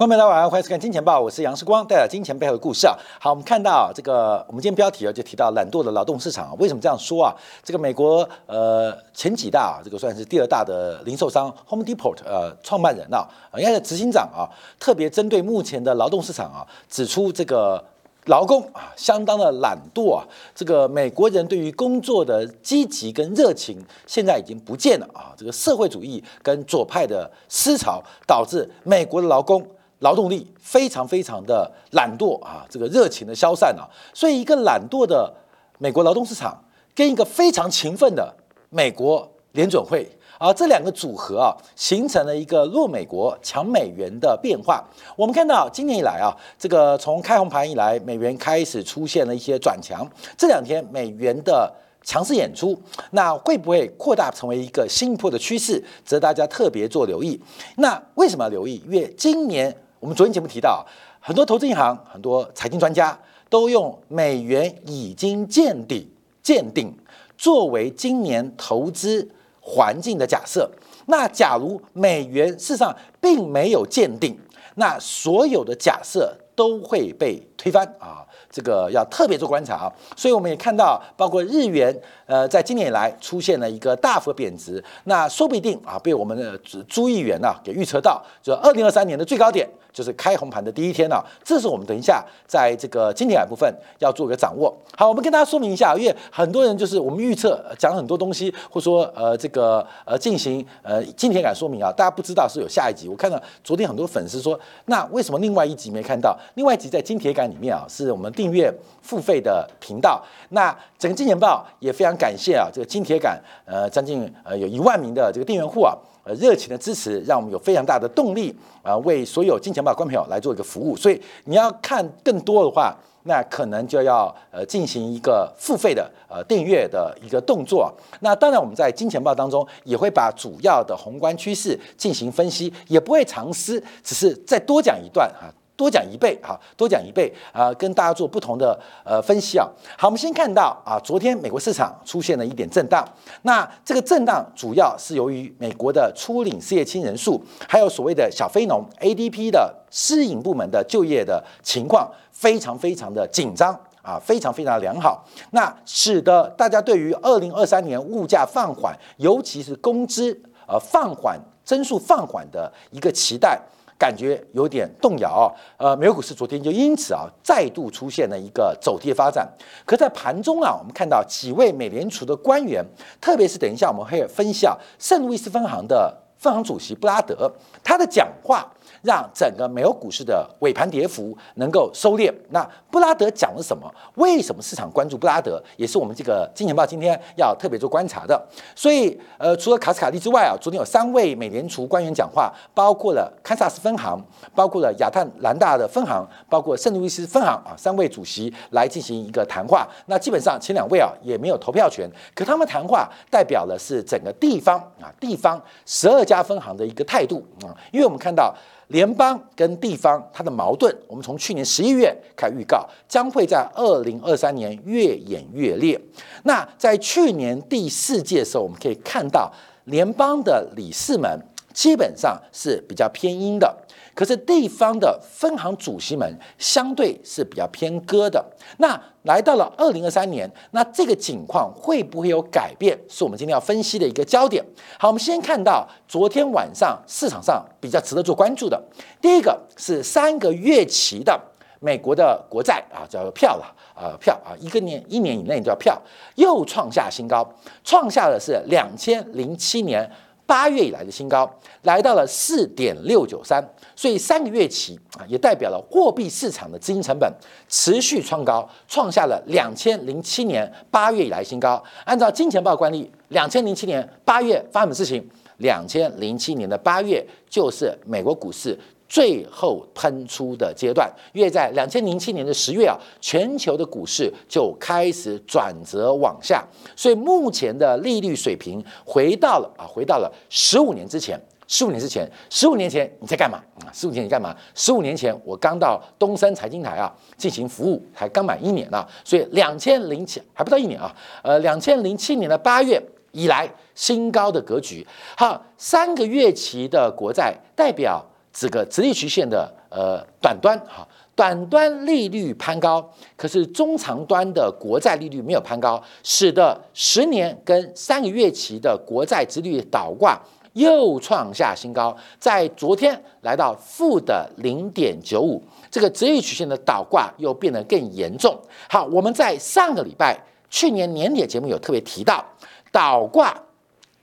朋友大家晚上欢迎收看《金钱报》，我是杨世光，带来金钱背后的故事啊。好，我们看到这个，我们今天标题啊就提到懒惰的劳动市场啊。为什么这样说啊？这个美国呃前几大啊，这个算是第二大的零售商 Home Depot 呃创办人啊，应该是执行长啊，特别针对目前的劳动市场啊，指出这个劳工啊相当的懒惰啊，这个美国人对于工作的积极跟热情现在已经不见了啊。这个社会主义跟左派的思潮导致美国的劳工。劳动力非常非常的懒惰啊，这个热情的消散啊，所以一个懒惰的美国劳动市场跟一个非常勤奋的美国联准会啊，这两个组合啊，形成了一个弱美国强美元的变化。我们看到今年以来啊，这个从开红盘以来，美元开始出现了一些转强。这两天美元的强势演出，那会不会扩大成为一个新一波的趋势？则大家特别做留意。那为什么要留意？因为今年。我们昨天节目提到，很多投资银行、很多财经专家都用美元已经见底、见顶作为今年投资环境的假设。那假如美元事实上并没有见顶，那所有的假设都会被推翻啊！这个要特别做观察啊。所以我们也看到，包括日元，呃，在今年以来出现了一个大幅贬值，那说不定啊，被我们的朱议员呢给预测到，就二零二三年的最高点。就是开红盘的第一天啊，这是我们等一下在这个金铁杆部分要做一个掌握。好，我们跟大家说明一下，因为很多人就是我们预测讲很多东西，或者说呃这个呃进行呃金铁杆说明啊，大家不知道是有下一集。我看到昨天很多粉丝说，那为什么另外一集没看到？另外一集在金铁杆里面啊，是我们订阅付费的频道。那整个金钱报也非常感谢啊，这个金铁杆呃将近呃有一万名的这个订阅户啊。呃，热情的支持让我们有非常大的动力啊，为所有金钱豹观众朋友来做一个服务。所以你要看更多的话，那可能就要呃进行一个付费的呃订阅的一个动作。那当然，我们在金钱豹当中也会把主要的宏观趋势进行分析，也不会藏私，只是再多讲一段啊。多讲一倍哈，多讲一倍啊，跟大家做不同的呃分析啊。好，我们先看到啊，昨天美国市场出现了一点震荡。那这个震荡主要是由于美国的初领失业金人数，还有所谓的小非农 ADP 的私营部门的就业的情况非常非常的紧张啊，非常非常良好。那使得大家对于二零二三年物价放缓，尤其是工资呃放缓增速放缓的一个期待。感觉有点动摇，呃，美国股市昨天就因此啊再度出现了一个走跌发展。可在盘中啊，我们看到几位美联储的官员，特别是等一下我们会分析啊，圣路易斯分行的分行主席布拉德他的讲话。让整个美国股市的尾盘跌幅能够收敛。那布拉德讲了什么？为什么市场关注布拉德？也是我们这个金钱报今天要特别做观察的。所以，呃，除了卡斯卡利之外啊，昨天有三位美联储官员讲话，包括了堪萨斯分行，包括了亚特兰大的分行，包括圣路易斯分行啊，三位主席来进行一个谈话。那基本上前两位啊也没有投票权，可他们谈话代表的是整个地方啊，地方十二家分行的一个态度啊，因为我们看到。联邦跟地方它的矛盾，我们从去年十一月开预告，将会在二零二三年越演越烈。那在去年第四届的时候，我们可以看到联邦的理事们基本上是比较偏阴的。可是地方的分行主席们相对是比较偏鸽的。那来到了二零二三年，那这个情况会不会有改变？是我们今天要分析的一个焦点。好，我们先看到昨天晚上市场上比较值得做关注的，第一个是三个月期的美国的国债啊，叫做票了啊票啊，一个年一年以内叫票，又创下新高，创下的是两千零七年。八月以来的新高来到了四点六九三，所以三个月起啊，也代表了货币市场的资金成本持续创高，创下了两千零七年八月以来新高。按照金钱豹惯例，两千零七年八月发生什么事情？两千零七年的八月就是美国股市。最后喷出的阶段，因为在两千零七年的十月啊，全球的股市就开始转折往下，所以目前的利率水平回到了啊，回到了十五年之前。十五年之前，十五年前你在干嘛啊？十五年你干嘛？十五年前我刚到东森财经台啊进行服务，才刚满一年啊，所以两千零七还不到一年啊，呃，两千零七年的八月以来新高的格局。好，三个月期的国债代表。这个直立曲线的呃短端哈，短端利率攀高，可是中长端的国债利率没有攀高，使得十年跟三个月期的国债直率倒挂又创下新高，在昨天来到负的零点九五，这个直立曲线的倒挂又变得更严重。好，我们在上个礼拜去年年底节目有特别提到，倒挂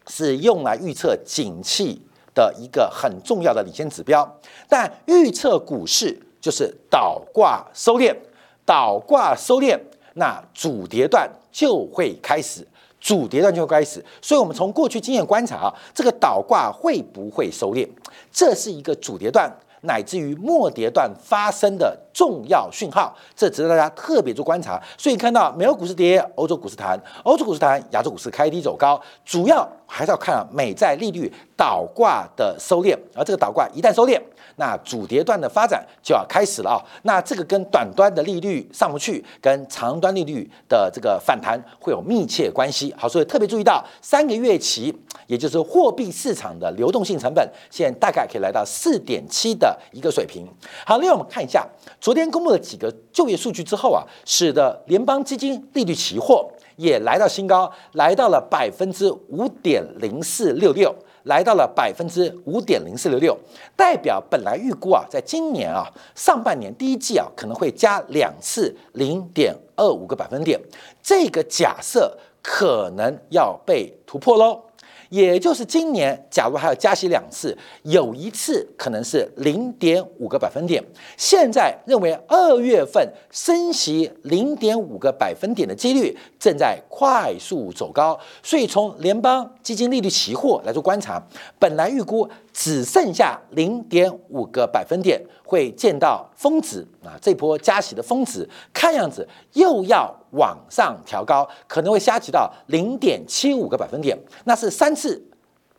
是用来预测景气。的一个很重要的领先指标，但预测股市就是倒挂收敛，倒挂收敛，那主跌段就会开始，主跌段就会开始。所以，我们从过去经验观察啊，这个倒挂会不会收敛，这是一个主跌段。乃至于末跌段发生的重要讯号，这值得大家特别做观察。所以看到美国股市跌，欧洲股市弹，欧洲股市弹，亚洲股市开低走高，主要还是要看美债利率倒挂的收敛。而这个倒挂一旦收敛，那主跌段的发展就要开始了啊。那这个跟短端的利率上不去，跟长端利率的这个反弹会有密切关系。好，所以特别注意到三个月期，也就是货币市场的流动性成本，现在大概可以来到四点七的。一个水平。好，另外我们看一下昨天公布的几个就业数据之后啊，使得联邦基金利率期货也来到新高，来到了百分之五点零四六六，来到了百分之五点零四六六，代表本来预估啊，在今年啊上半年第一季啊可能会加两次零点二五个百分点，这个假设可能要被突破喽。也就是今年，假如还要加息两次，有一次可能是零点五个百分点。现在认为二月份升息零点五个百分点的几率正在快速走高，所以从联邦基金利率期货来做观察，本来预估。只剩下零点五个百分点会见到峰值啊，这波加息的峰值看样子又要往上调高，可能会下起到零点七五个百分点。那是三次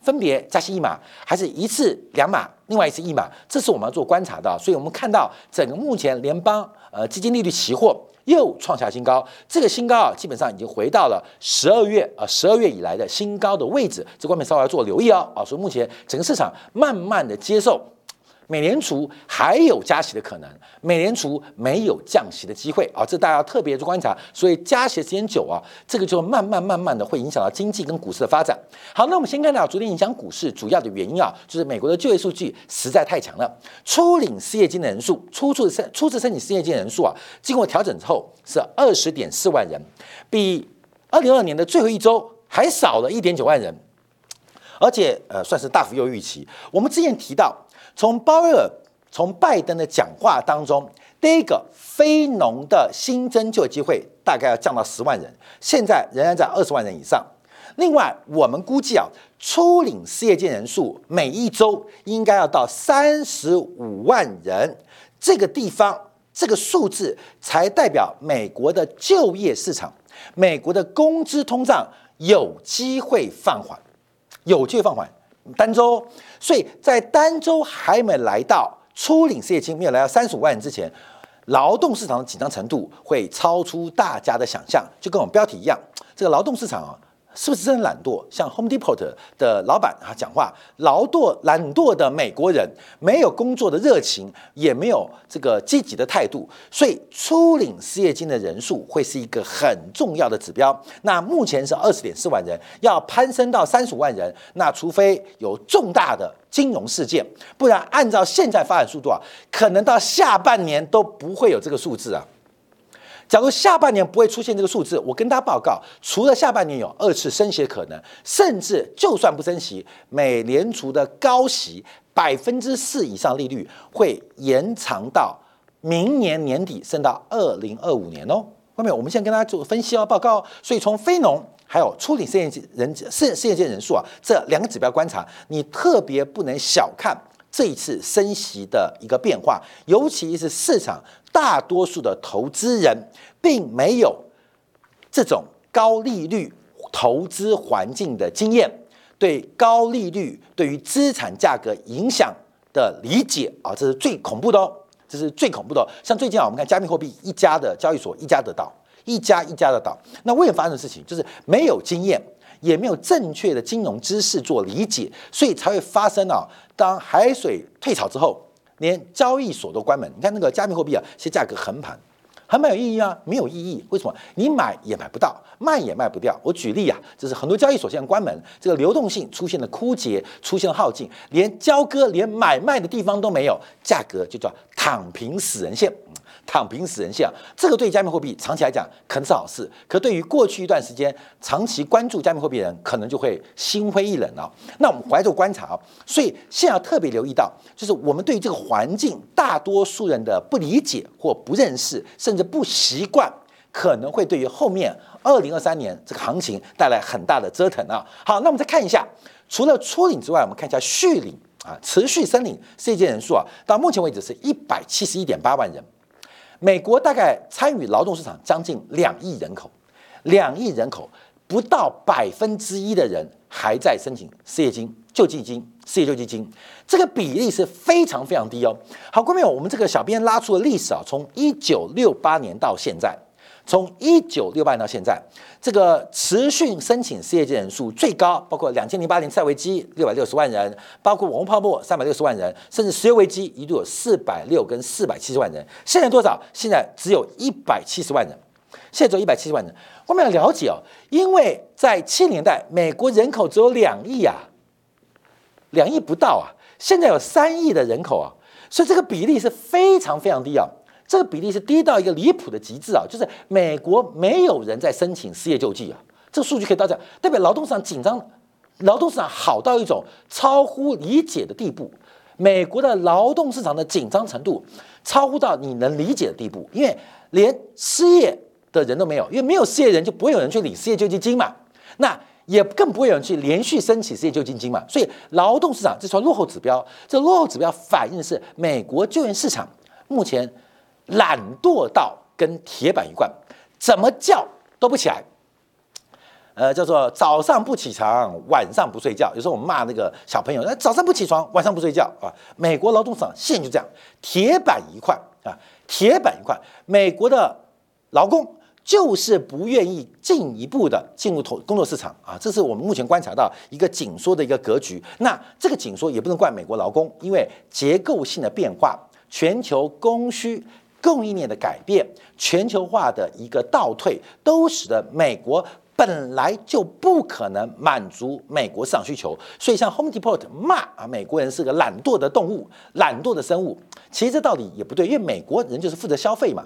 分别加息一码，还是一次两码，另外一次一码？这是我们要做观察的。所以我们看到整个目前联邦呃基金利率期货。又创下新高，这个新高啊，基本上已经回到了十二月啊，十二月以来的新高的位置，这方面稍微要做留意哦啊，所以目前整个市场慢慢的接受。美联储还有加息的可能，美联储没有降息的机会啊，这大家要特别去观察。所以加息时间久啊，这个就慢慢慢慢的会影响到经济跟股市的发展。好，那我们先看到昨天影响股市主要的原因啊，就是美国的就业数据实在太强了，初领失业金的人数，初次申初次申请失业金的人数啊，经过调整之后是二十点四万人，比二零二二年的最后一周还少了一点九万人，而且呃算是大幅优预期。我们之前提到。从鲍威尔、从拜登的讲话当中，第一个非农的新增就业机会大概要降到十万人，现在仍然在二十万人以上。另外，我们估计啊，初领失业金人数每一周应该要到三十五万人，这个地方这个数字才代表美国的就业市场、美国的工资通胀有机会放缓，有机会放缓。儋州，所以在儋州还没来到初领失业金没有来到三十五万人之前，劳动市场的紧张程度会超出大家的想象，就跟我们标题一样，这个劳动市场啊。是不是真的懒惰？像 Home Depot 的老板啊，讲话劳惰、懒惰的美国人，没有工作的热情，也没有这个积极的态度，所以初领失业金的人数会是一个很重要的指标。那目前是二十点四万人，要攀升到三十五万人，那除非有重大的金融事件，不然按照现在发展速度啊，可能到下半年都不会有这个数字啊。假如下半年不会出现这个数字，我跟大家报告，除了下半年有二次升息可能，甚至就算不升息，美联储的高息百分之四以上利率会延长到明年年底，升到二零二五年哦。后面我们现在跟大家做分析哦，报告。所以从非农还有初领失业人失失业金人数啊这两个指标观察，你特别不能小看这一次升息的一个变化，尤其是市场。大多数的投资人并没有这种高利率投资环境的经验，对高利率对于资产价格影响的理解啊，这是最恐怖的哦，这是最恐怖的。像最近啊，我们看加密货币一家的交易所一家的倒，一家一家的倒。那为什么发生的事情？就是没有经验，也没有正确的金融知识做理解，所以才会发生啊。当海水退潮之后，连交易所都关门。你看那个加密货币啊，现价格横盘。很没有意义啊，没有意义。为什么？你买也买不到，卖也卖不掉。我举例啊，就是很多交易所现在关门，这个流动性出现了枯竭，出现了耗尽，连交割、连买卖的地方都没有，价格就叫躺平死人线。躺平死人线，这个对加密货币长期来讲可能是好事，可对于过去一段时间长期关注加密货币的人，可能就会心灰意冷了。那我们怀着观察啊，所以现在要特别留意到，就是我们对于这个环境，大多数人的不理解或不认识，甚至不习惯，可能会对于后面二零二三年这个行情带来很大的折腾啊。好，那我们再看一下，除了初领之外，我们看一下续领啊，持续申领世界人数啊，到目前为止是一百七十一点八万人。美国大概参与劳动市场将近两亿人口，两亿人口不到百分之一的人还在申请失业金、救济金、失业救济金，这个比例是非常非常低哦。好，各位朋友，我们这个小编拉出了历史啊，从一九六八年到现在。从一九六八年到现在，这个持续申请失业金人数最高，包括两千零八年次危机六百六十万人，包括网络泡沫三百六十万人，甚至石油危机一度有四百六跟四百七十万人。现在多少？现在只有一百七十万人。现在只有一百七十万人。我们要了解哦，因为在七十年代，美国人口只有两亿啊，两亿不到啊，现在有三亿的人口啊，所以这个比例是非常非常低啊。这个比例是低到一个离谱的极致啊！就是美国没有人在申请失业救济啊，这个数据可以到这，代表劳动市场紧张，劳动市场好到一种超乎理解的地步。美国的劳动市场的紧张程度超乎到你能理解的地步，因为连失业的人都没有，因为没有失业人就不会有人去领失业救济金嘛，那也更不会有人去连续申请失业救济金嘛。所以劳动市场这算落后指标，这落后指标反映的是美国就业市场目前。懒惰到跟铁板一块，怎么叫都不起来。呃，叫做早上不起床，晚上不睡觉。有时候我们骂那个小朋友，那早上不起床，晚上不睡觉啊。美国劳动市场现在就这样，铁板一块啊，铁板一块。美国的劳工就是不愿意进一步的进入投工作市场啊，这是我们目前观察到一个紧缩的一个格局。那这个紧缩也不能怪美国劳工，因为结构性的变化，全球供需。供应链的改变，全球化的一个倒退，都使得美国本来就不可能满足美国市场需求。所以，像 Home Depot 骂啊，美国人是个懒惰的动物，懒惰的生物。其实这道理也不对，因为美国人就是负责消费嘛。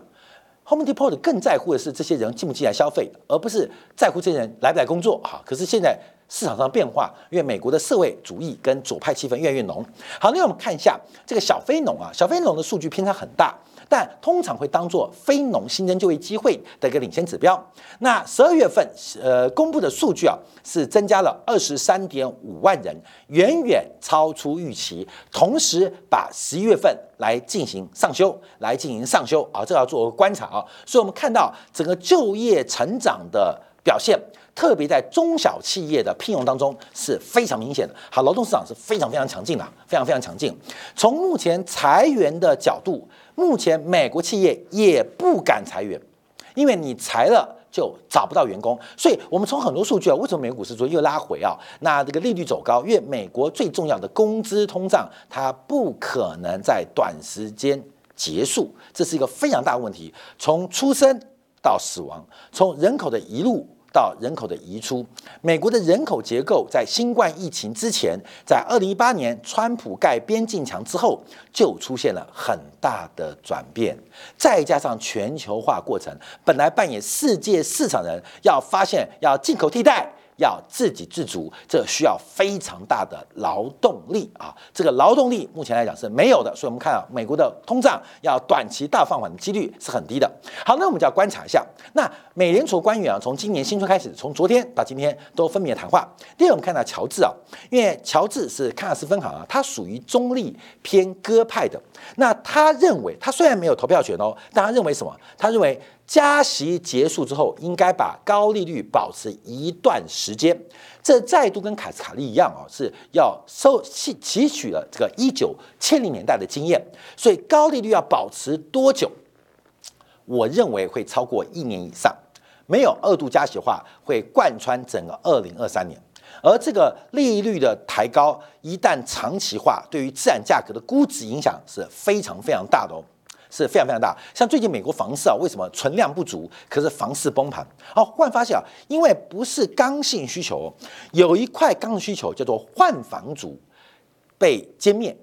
Home Depot 更在乎的是这些人进不进来消费，而不是在乎这些人来不来工作。哈，可是现在市场上变化，因为美国的社会主义跟左派气氛越来越浓。好，那我们看一下这个小非农啊，小非农的数据偏差很大。但通常会当做非农新增就业机会的一个领先指标。那十二月份呃公布的数据啊，是增加了二十三点五万人，远远超出预期。同时把十一月份来进行上修，来进行上修啊，这要做观察啊。所以我们看到整个就业成长的表现。特别在中小企业的聘用当中是非常明显的。好，劳动市场是非常非常强劲的，非常非常强劲。从目前裁员的角度，目前美国企业也不敢裁员，因为你裁了就找不到员工。所以，我们从很多数据啊，为什么美国股市昨天又拉回啊？那这个利率走高，因为美国最重要的工资通胀，它不可能在短时间结束，这是一个非常大的问题。从出生到死亡，从人口的一路。到人口的移出，美国的人口结构在新冠疫情之前，在二零一八年川普盖边境墙之后，就出现了很大的转变。再加上全球化过程，本来扮演世界市场人，要发现要进口替代。要自给自足，这需要非常大的劳动力啊！这个劳动力目前来讲是没有的，所以我们看啊，美国的通胀要短期大放缓的几率是很低的。好，那我们就要观察一下，那美联储官员啊，从今年新春开始，从昨天到今天都分别谈话。第二，我们看到乔治啊，因为乔治是康纳斯分行啊，他属于中立偏鸽派的。那他认为，他虽然没有投票权哦，但他认为什么？他认为。加息结束之后，应该把高利率保持一段时间。这再度跟卡斯卡利一样啊，是要收吸汲取了这个一九七零年代的经验。所以高利率要保持多久？我认为会超过一年以上。没有二度加息的话，会贯穿整个二零二三年。而这个利率的抬高，一旦长期化，对于自然价格的估值影响是非常非常大的哦，是非常非常大。像最近美国房市啊，为什么存量不足，可是房市崩盘？好，忽然发现啊，因为不是刚性需求，有一块刚性需求叫做换房族被歼灭。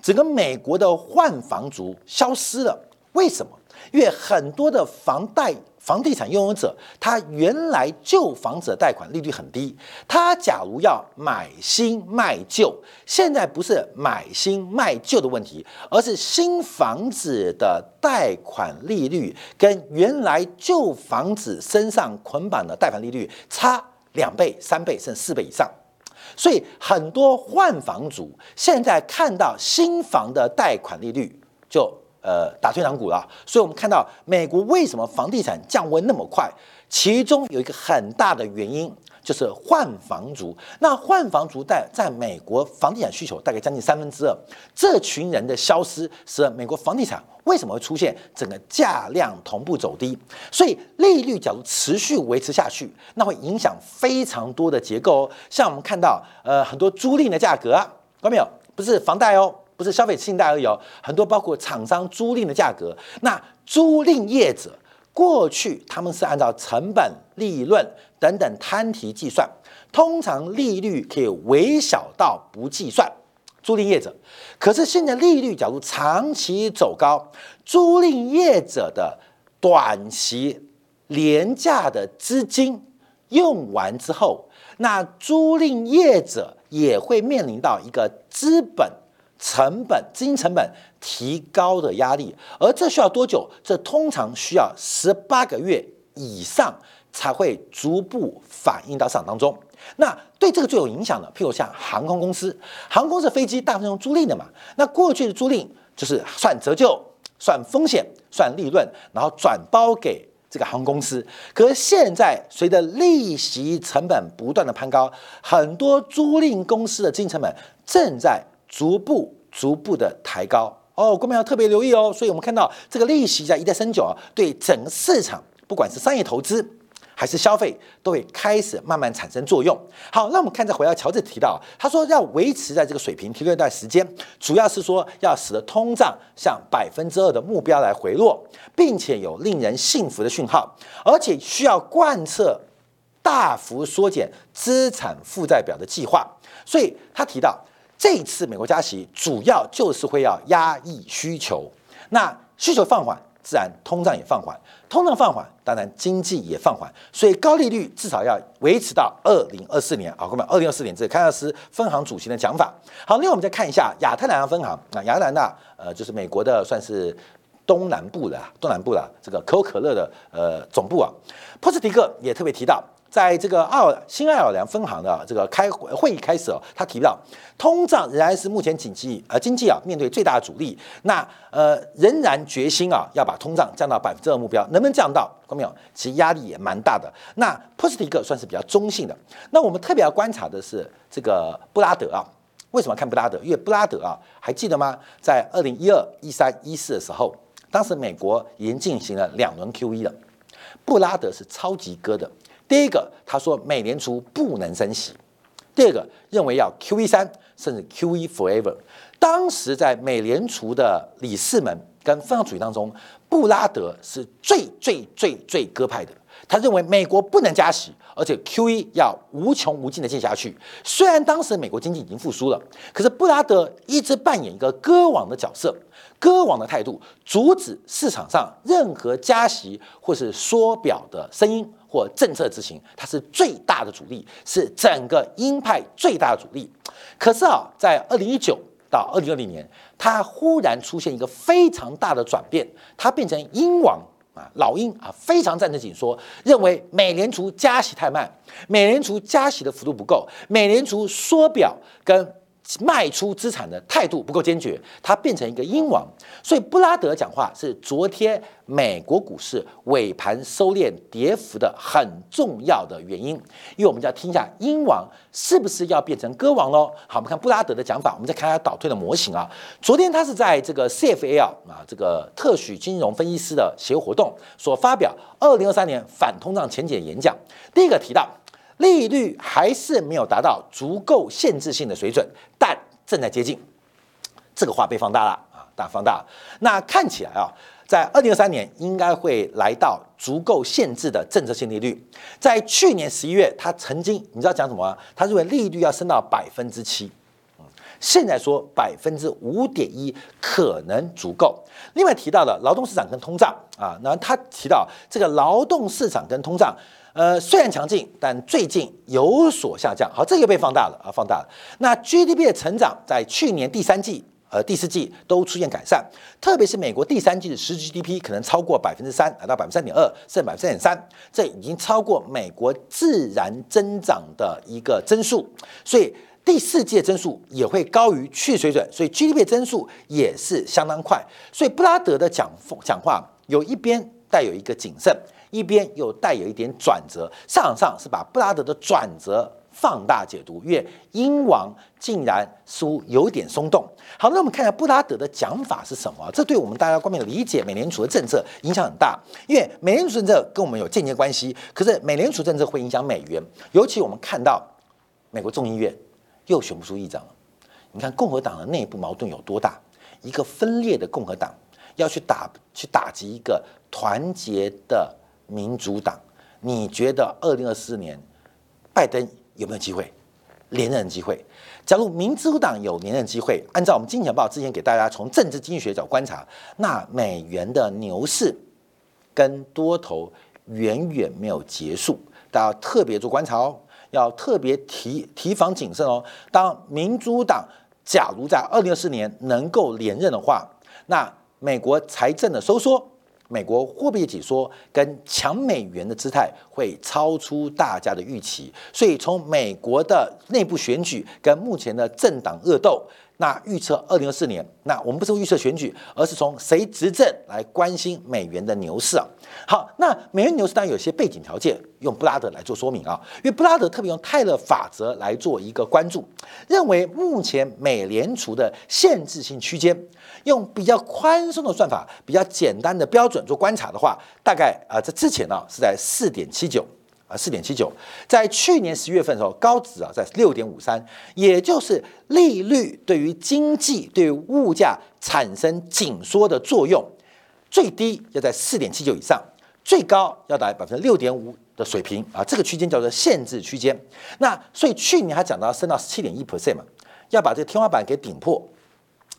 整个美国的换房族消失了，为什么？因为很多的房贷、房地产拥有者，他原来旧房子的贷款利率很低，他假如要买新卖旧，现在不是买新卖旧的问题，而是新房子的贷款利率跟原来旧房子身上捆绑的贷款利率差两倍、三倍甚至四倍以上。所以很多换房族现在看到新房的贷款利率就呃打退堂鼓了。所以我们看到美国为什么房地产降温那么快，其中有一个很大的原因。就是换房族，那换房族在在美国房地产需求大概将近三分之二，这群人的消失，使得美国房地产为什么会出现整个价量同步走低？所以利率假如持续维持下去，那会影响非常多的结构哦。像我们看到，呃，很多租赁的价格啊，看到没有？不是房贷哦，不是消费信贷而已哦，很多包括厂商租赁的价格，那租赁业者。过去他们是按照成本、利润等等摊提计算，通常利率可以微小到不计算。租赁业者，可是现在利率假如长期走高，租赁业者的短期廉价的资金用完之后，那租赁业者也会面临到一个资本。成本、资金成本提高的压力，而这需要多久？这通常需要十八个月以上才会逐步反映到市场当中。那对这个最有影响的，譬如像航空公司，航空公司飞机大部分用租赁的嘛。那过去的租赁就是算折旧、算风险、算利润，然后转包给这个航空公司。可是现在随着利息成本不断的攀高，很多租赁公司的资金成本正在。逐步、逐步的抬高哦，各位要特别留意哦。所以，我们看到这个利息在一再升九啊，对整个市场，不管是商业投资还是消费，都会开始慢慢产生作用。好，那我们看再回到乔治提到，他说要维持在这个水平停留一段时间，主要是说要使得通胀向百分之二的目标来回落，并且有令人信服的讯号，而且需要贯彻大幅缩减资产负债表的计划。所以他提到。这一次美国加息，主要就是会要压抑需求，那需求放缓，自然通胀也放缓，通胀放缓，当然经济也放缓，所以高利率至少要维持到二零二四年啊，各位，二零二四年这是开纳斯分行主席的讲法。好，另外我们再看一下亚特兰大分行啊，亚特兰大呃就是美国的算是东南部的东南部的这个可口可乐的呃总部啊，波斯迪克也特别提到。在这个奥新奥尔良分行的这个开会议开始哦，他提到通胀仍然是目前经济呃经济啊面对最大的阻力。那呃仍然决心啊要把通胀降到百分之二目标，能不能降到？看到没有？其实压力也蛮大的。那波斯蒂克算是比较中性的。那我们特别要观察的是这个布拉德啊，为什么看布拉德？因为布拉德啊，还记得吗？在二零一二、一三、一四的时候，当时美国已经进行了两轮 QE 了，布拉德是超级割的。第一个，他说美联储不能升息；第二个，认为要 QE 三，甚至 QE forever。当时在美联储的理事们跟分行主席当中，布拉德是最最最最鸽派的。他认为美国不能加息，而且 QE 要无穷无尽的进下去。虽然当时美国经济已经复苏了，可是布拉德一直扮演一个割网的角色，割网的态度，阻止市场上任何加息或是缩表的声音。或政策执行，它是最大的阻力，是整个鹰派最大的阻力。可是啊，在二零一九到二零二零年，它忽然出现一个非常大的转变，它变成鹰王啊，老鹰啊，非常战争紧缩，认为美联储加息太慢，美联储加息的幅度不够，美联储缩表跟卖出资产的态度不够坚决，他变成一个鹰王。所以布拉德讲话是昨天美国股市尾盘收敛跌幅的很重要的原因，因为我们就要听一下鹰王是不是要变成歌王喽？好，我们看布拉德的讲法，我们再看他倒退的模型啊。昨天他是在这个 CFA 啊这个特许金融分析师的协会活动所发表二零二三年反通胀前景演讲，第一个提到。利率还是没有达到足够限制性的水准，但正在接近。这个话被放大了啊，大放大。那看起来啊，在二零二三年应该会来到足够限制的政策性利率。在去年十一月，他曾经你知道讲什么？他认为利率要升到百分之七，现在说百分之五点一可能足够。另外提到的劳动市场跟通胀啊，那他提到这个劳动市场跟通胀。呃，虽然强劲，但最近有所下降。好，这个被放大了啊，放大了。那 GDP 的成长在去年第三季、呃第四季都出现改善，特别是美国第三季的实质 GDP 可能超过百分之三，达到百分之三点二，甚至百分之三点三，这已经超过美国自然增长的一个增速。所以第四季的增速也会高于去水准，所以 GDP 增速也是相当快。所以布拉德的讲讲话有一边带有一个谨慎。一边又带有一点转折，市场上是把布拉德的转折放大解读，因为英王竟然似乎有点松动。好，那我们看一下布拉德的讲法是什么？这对我们大家方面理解美联储的政策影响很大，因为美联储政策跟我们有间接关系。可是美联储政策会影响美元，尤其我们看到美国众议院又选不出议长了。你看共和党的内部矛盾有多大？一个分裂的共和党要去打去打击一个团结的。民主党，你觉得二零二四年拜登有没有机会连任机会？假如民主党有连任机会，按照我们金钱报之前给大家从政治经济学角观察，那美元的牛市跟多头远远没有结束，大家特别做观察哦，要特别提提防谨慎哦。当民主党假如在二零二四年能够连任的话，那美国财政的收缩。美国货币紧缩跟强美元的姿态会超出大家的预期，所以从美国的内部选举跟目前的政党恶斗，那预测二零二四年，那我们不是预测选举，而是从谁执政来关心美元的牛市啊。好，那美元牛市当然有些背景条件，用布拉德来做说明啊，因为布拉德特别用泰勒法则来做一个关注，认为目前美联储的限制性区间。用比较宽松的算法，比较简单的标准做观察的话，大概啊，在之前呢是在四点七九啊，四点七九，在去年十月份的时候，高值啊在六点五三，也就是利率对于经济、对于物价产生紧缩的作用，最低要在四点七九以上，最高要达百分之六点五的水平啊，这个区间叫做限制区间。那所以去年还讲到升到七点一 percent 嘛，要把这个天花板给顶破。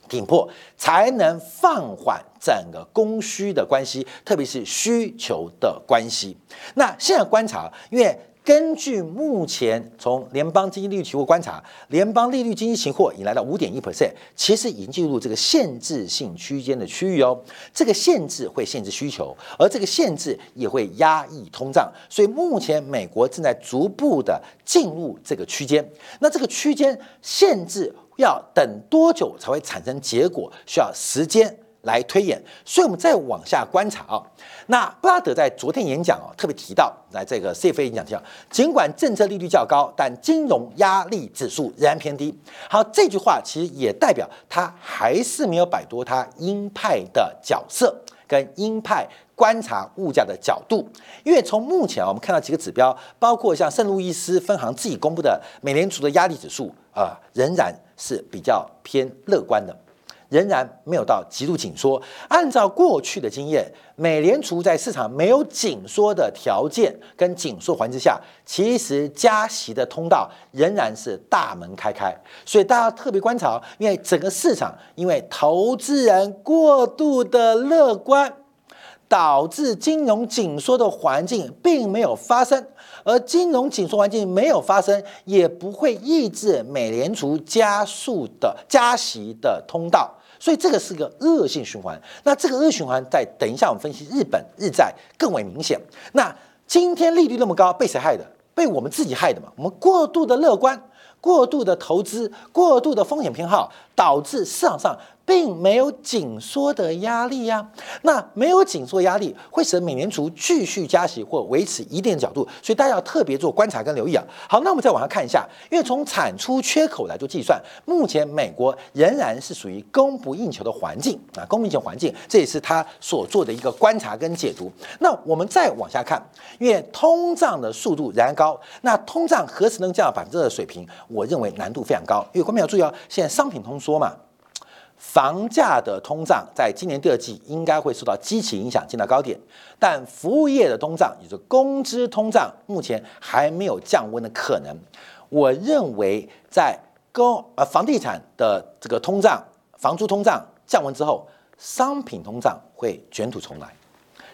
顶破才能放缓整个供需的关系，特别是需求的关系。那现在观察，因为根据目前从联邦经济利率期货观察，联邦利率经济期货已来到五点一 percent，其实已经进入这个限制性区间的区域哦。这个限制会限制需求，而这个限制也会压抑通胀，所以目前美国正在逐步的进入这个区间。那这个区间限制。要等多久才会产生结果？需要时间来推演。所以，我们再往下观察啊。那布拉德在昨天演讲啊，特别提到，来这个 CFA 演讲提到，尽管政策利率较高，但金融压力指数仍然偏低。好，这句话其实也代表他还是没有摆脱他鹰派的角色跟鹰派观察物价的角度。因为从目前，我们看到几个指标，包括像圣路易斯分行自己公布的美联储的压力指数啊，仍然。是比较偏乐观的，仍然没有到极度紧缩。按照过去的经验，美联储在市场没有紧缩的条件跟紧缩环境下，其实加息的通道仍然是大门开开。所以大家特别观察，因为整个市场因为投资人过度的乐观，导致金融紧缩的环境并没有发生。而金融紧缩环境没有发生，也不会抑制美联储加速的加息的通道，所以这个是个恶性循环。那这个恶循环在等一下我们分析日本日债更为明显。那今天利率那么高，被谁害的？被我们自己害的嘛？我们过度的乐观。过度的投资、过度的风险偏好，导致市场上。并没有紧缩的压力呀，那没有紧缩压力会使美联储继续加息或维持一定的角度，所以大家要特别做观察跟留意啊。好，那我们再往下看一下，因为从产出缺口来做计算，目前美国仍然是属于供不应求的环境啊，供不应求环境，这也是他所做的一个观察跟解读。那我们再往下看，因为通胀的速度仍然高，那通胀何时能降到百分之二的水平？我认为难度非常高，因为观众要注意哦，现在商品通缩嘛。房价的通胀在今年第二季应该会受到积极影响，进到高点。但服务业的通胀，也就是工资通胀，目前还没有降温的可能。我认为，在高呃房地产的这个通胀、房租通胀降温之后，商品通胀会卷土重来。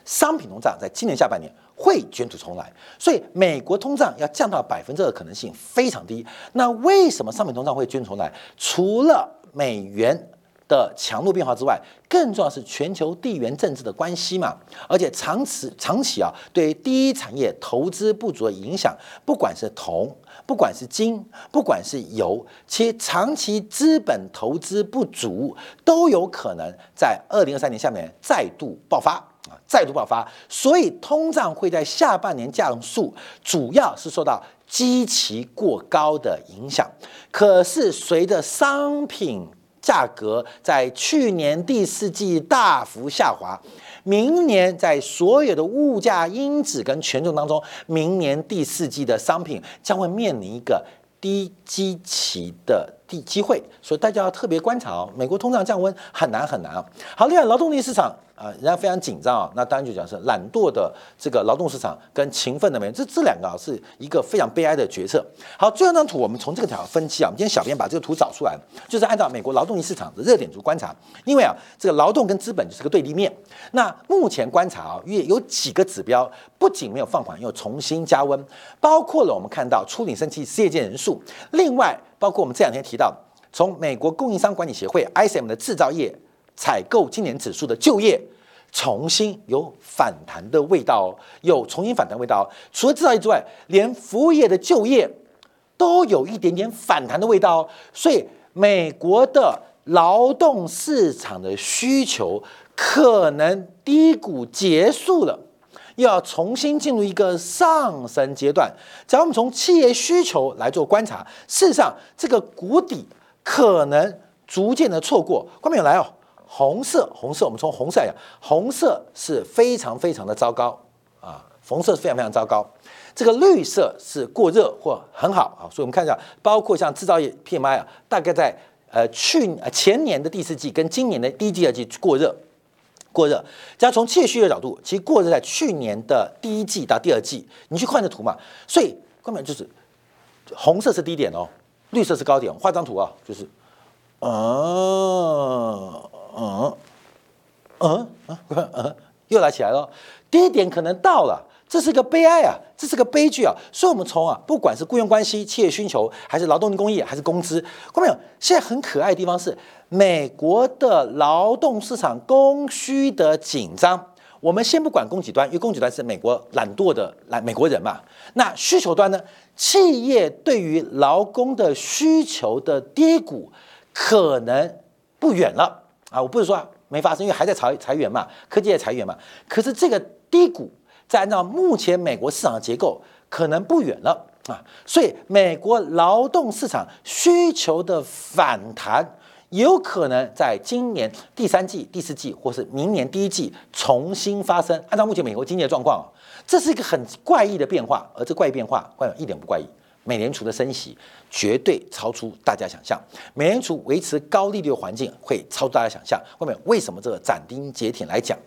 商品通胀在今年下半年会卷土重来，所以美国通胀要降到百分之二的可能性非常低。那为什么商品通胀会卷土重来？除了美元。的强度变化之外，更重要是全球地缘政治的关系嘛，而且长此长期啊，对第一产业投资不足的影响，不管是铜，不管是金，不管是油，其长期资本投资不足，都有可能在二零二三年下面再度爆发啊，再度爆发，所以通胀会在下半年降速，主要是受到基期过高的影响，可是随着商品。价格在去年第四季大幅下滑，明年在所有的物价因子跟权重当中，明年第四季的商品将会面临一个低基期的。地机会，所以大家要特别观察哦。美国通胀降温很难很难啊。好，另外劳动力市场啊，仍然非常紧张啊。那当然就讲是懒惰的这个劳动市场跟勤奋的美，这这两个啊是一个非常悲哀的决策。好，最后一张图我们从这个条分析啊，我们今天小编把这个图找出来，就是按照美国劳动力市场的热点图观察。因为啊，这个劳动跟资本就是个对立面。那目前观察啊，约有几个指标不仅没有放缓，又重新加温，包括了我们看到初领申期失业金人数，另外。包括我们这两天提到，从美国供应商管理协会 ISM 的制造业采购今年指数的就业，重新有反弹的味道，有重新反弹味道。除了制造业之外，连服务业的就业都有一点点反弹的味道。所以，美国的劳动市场的需求可能低谷结束了。又要重新进入一个上升阶段。只要我们从企业需求来做观察，事实上这个谷底可能逐渐的错过。观众友来哦，红色，红色，我们从红色讲，红色是非常非常的糟糕啊，红色是非常非常糟糕。这个绿色是过热或很好啊，所以我们看一下，包括像制造业 PMI 啊，大概在呃去前年的第四季跟今年的第一季、二季过热。过热，只要从气虚的角度，其实过热在去年的第一季到第二季，你去看这图嘛，所以根本就是红色是低点哦，绿色是高点。画张图啊，就是，嗯嗯嗯嗯嗯，又来起来了，低点可能到了。这是个悲哀啊，这是个悲剧啊！所以，我们从啊，不管是雇佣关系、企业需求，还是劳动力供应，还是工资，看到没有？现在很可爱的地方是，美国的劳动市场供需的紧张。我们先不管供给端，因为供给端是美国懒惰的懒美国人嘛。那需求端呢？企业对于劳工的需求的低谷可能不远了啊！我不是说没发生，因为还在裁裁员嘛，科技业裁员嘛。可是这个低谷。再按照目前美国市场的结构，可能不远了啊，所以美国劳动市场需求的反弹，有可能在今年第三季、第四季，或是明年第一季重新发生。按照目前美国经济的状况，这是一个很怪异的变化，而这怪异变化，怪一点不怪异。美联储的升息绝对超出大家想象，美联储维持高利率的环境会超出大家想象。后面为什么这个斩钉截铁来讲？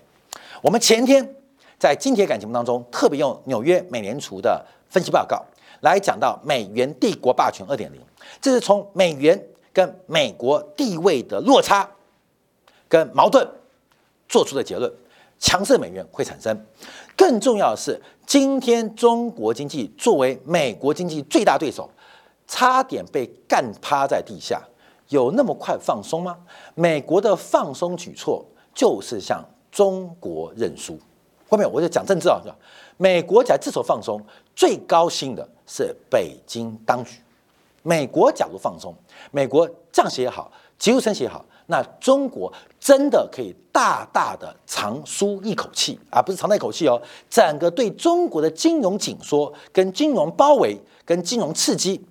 我们前天。在金铁杆节目当中，特别用纽约美联储的分析报告来讲到美元帝国霸权二点零，这是从美元跟美国地位的落差跟矛盾做出的结论。强势美元会产生，更重要的是，今天中国经济作为美国经济最大对手，差点被干趴在地下，有那么快放松吗？美国的放松举措就是向中国认输。后面我就讲政治啊，是吧？美国在这手放松，最高兴的是北京当局，美国假如放松，美国降息也好，急速升息也好，那中国真的可以大大的长舒一口气啊，不是长叹一口气哦，整个对中国的金融紧缩、跟金融包围、跟金融刺激。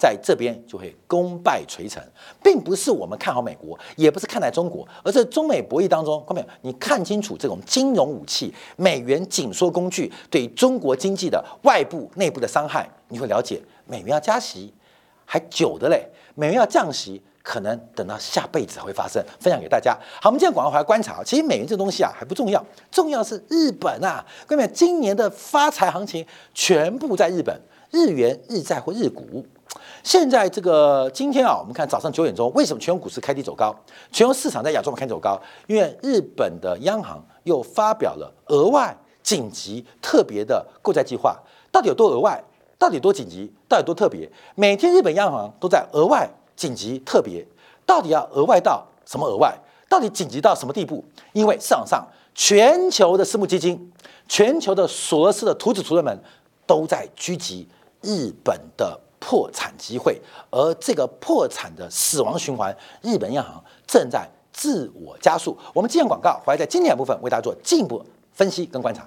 在这边就会功败垂成，并不是我们看好美国，也不是看待中国，而是中美博弈当中，看没有？你看清楚这种金融武器、美元紧缩工具对中国经济的外部、内部的伤害，你会了解，美元要加息还久的嘞，美元要降息可能等到下辈子才会发生。分享给大家。好，我们今天广告回来观察，其实美元这东西啊还不重要，重要是日本啊，各位，今年的发财行情全部在日本，日元、日债或日股。现在这个今天啊，我们看早上九点钟，为什么全球股市开低走高？全球市场在亚洲开走高，因为日本的央行又发表了额外紧急特别的购债计划。到底有多额外？到底多紧急？到底多特别？每天日本央行都在额外紧急特别，到底要额外到什么额外？到底紧急到什么地步？因为市场上全球的私募基金、全球的索罗斯的图纸主任们都在狙击日本的。破产机会，而这个破产的死亡循环，日本央行正在自我加速。我们今天广告，还在经典部分为大家做进一步分析跟观察。